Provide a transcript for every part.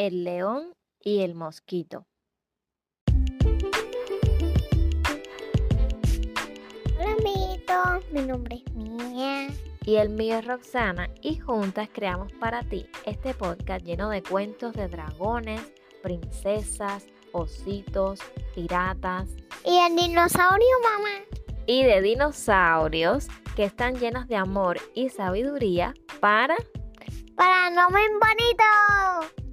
El león y el mosquito. Hola amiguitos, mi nombre es Mía. Y el mío es Roxana y juntas creamos para ti este podcast lleno de cuentos de dragones, princesas, ositos, piratas Y el dinosaurio, mamá. y de dinosaurios que están llenos de amor y sabiduría para Para no muy bonito.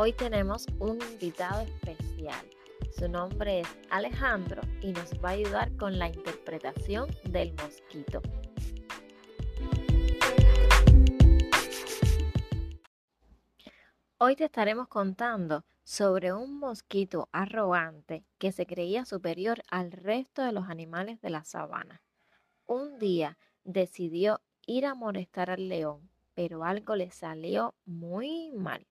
Hoy tenemos un invitado especial. Su nombre es Alejandro y nos va a ayudar con la interpretación del mosquito. Hoy te estaremos contando sobre un mosquito arrogante que se creía superior al resto de los animales de la sabana. Un día decidió ir a molestar al león, pero algo le salió muy mal.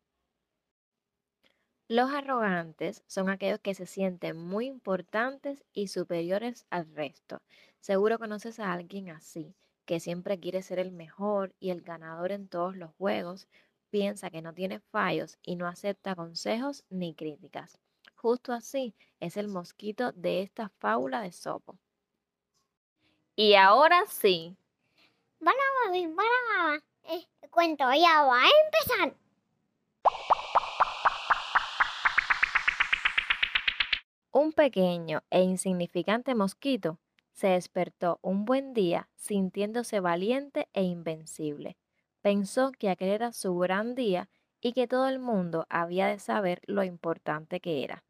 Los arrogantes son aquellos que se sienten muy importantes y superiores al resto. Seguro conoces a alguien así, que siempre quiere ser el mejor y el ganador en todos los juegos, piensa que no tiene fallos y no acepta consejos ni críticas. Justo así es el mosquito de esta fábula de Sopo. Y ahora sí, Bueno, bueno. Eh, cuento ya va a empezar. Un pequeño e insignificante mosquito se despertó un buen día sintiéndose valiente e invencible. Pensó que aquel era su gran día y que todo el mundo había de saber lo importante que era.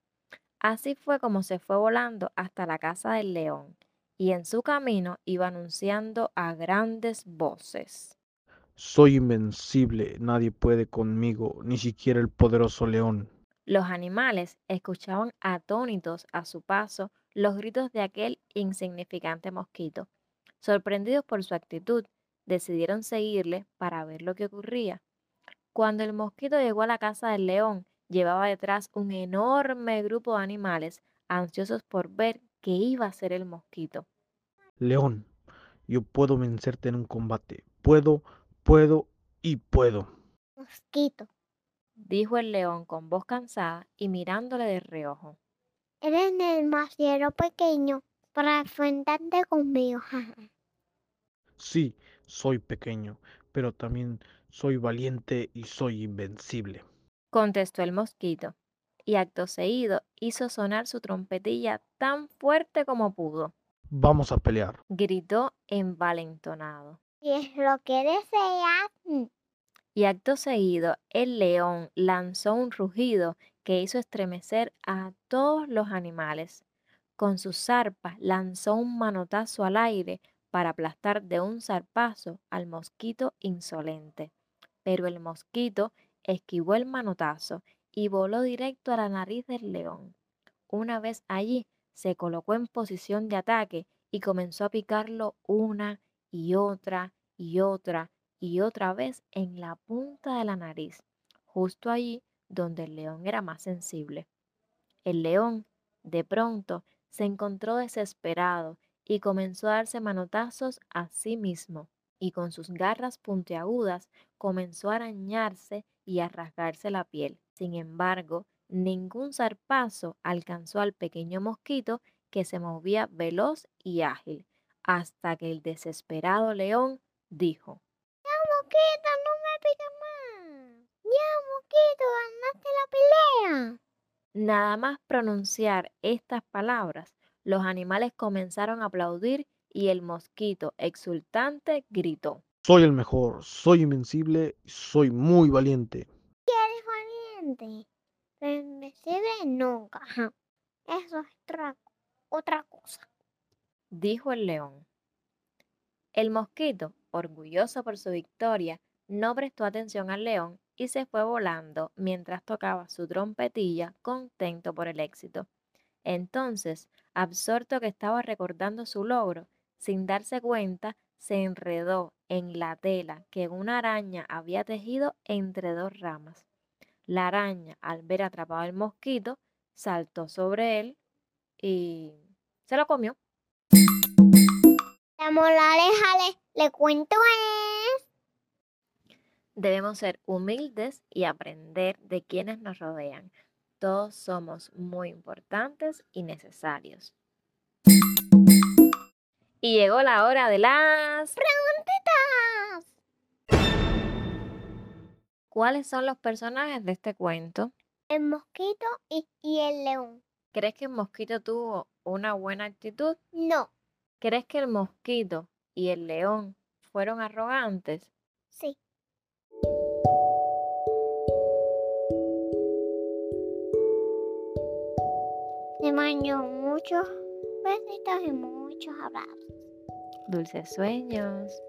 Así fue como se fue volando hasta la casa del león y en su camino iba anunciando a grandes voces. Soy invencible, nadie puede conmigo, ni siquiera el poderoso león. Los animales escuchaban atónitos a su paso los gritos de aquel insignificante mosquito. Sorprendidos por su actitud, decidieron seguirle para ver lo que ocurría. Cuando el mosquito llegó a la casa del león, llevaba detrás un enorme grupo de animales ansiosos por ver qué iba a hacer el mosquito. León, yo puedo vencerte en un combate. Puedo, puedo y puedo. Mosquito. Dijo el león con voz cansada y mirándole de reojo. Eres demasiado pequeño para enfrentarte conmigo. Sí, soy pequeño, pero también soy valiente y soy invencible. contestó el mosquito, y acto seguido hizo sonar su trompetilla tan fuerte como pudo. Vamos a pelear. Gritó envalentonado. Si es lo que deseas. Y acto seguido el león lanzó un rugido que hizo estremecer a todos los animales. Con sus zarpas lanzó un manotazo al aire para aplastar de un zarpazo al mosquito insolente. Pero el mosquito esquivó el manotazo y voló directo a la nariz del león. Una vez allí, se colocó en posición de ataque y comenzó a picarlo una y otra y otra y otra vez en la punta de la nariz, justo allí donde el león era más sensible. El león, de pronto, se encontró desesperado y comenzó a darse manotazos a sí mismo, y con sus garras puntiagudas comenzó a arañarse y a rasgarse la piel. Sin embargo, ningún zarpazo alcanzó al pequeño mosquito que se movía veloz y ágil, hasta que el desesperado león dijo, Mosquito, no me piques más. Ya, mosquito, ganaste la pelea. Nada más pronunciar estas palabras, los animales comenzaron a aplaudir y el mosquito exultante gritó. Soy el mejor, soy invencible y soy muy valiente. Eres valiente. Pero invencible nunca. Eso es otra, otra cosa. dijo el león. El mosquito, orgulloso por su victoria, no prestó atención al león y se fue volando mientras tocaba su trompetilla contento por el éxito. Entonces, absorto que estaba recordando su logro, sin darse cuenta, se enredó en la tela que una araña había tejido entre dos ramas. La araña, al ver atrapado al mosquito, saltó sobre él y se lo comió. La moraleja le, le cuento es... Debemos ser humildes y aprender de quienes nos rodean. Todos somos muy importantes y necesarios. Y llegó la hora de las... ¡Preguntitas! ¿Cuáles son los personajes de este cuento? El mosquito y, y el león. ¿Crees que el mosquito tuvo una buena actitud? No, ¿Crees que el mosquito y el león fueron arrogantes? sí. Te mando muchos besitos y muchos abrazos. Dulces sueños.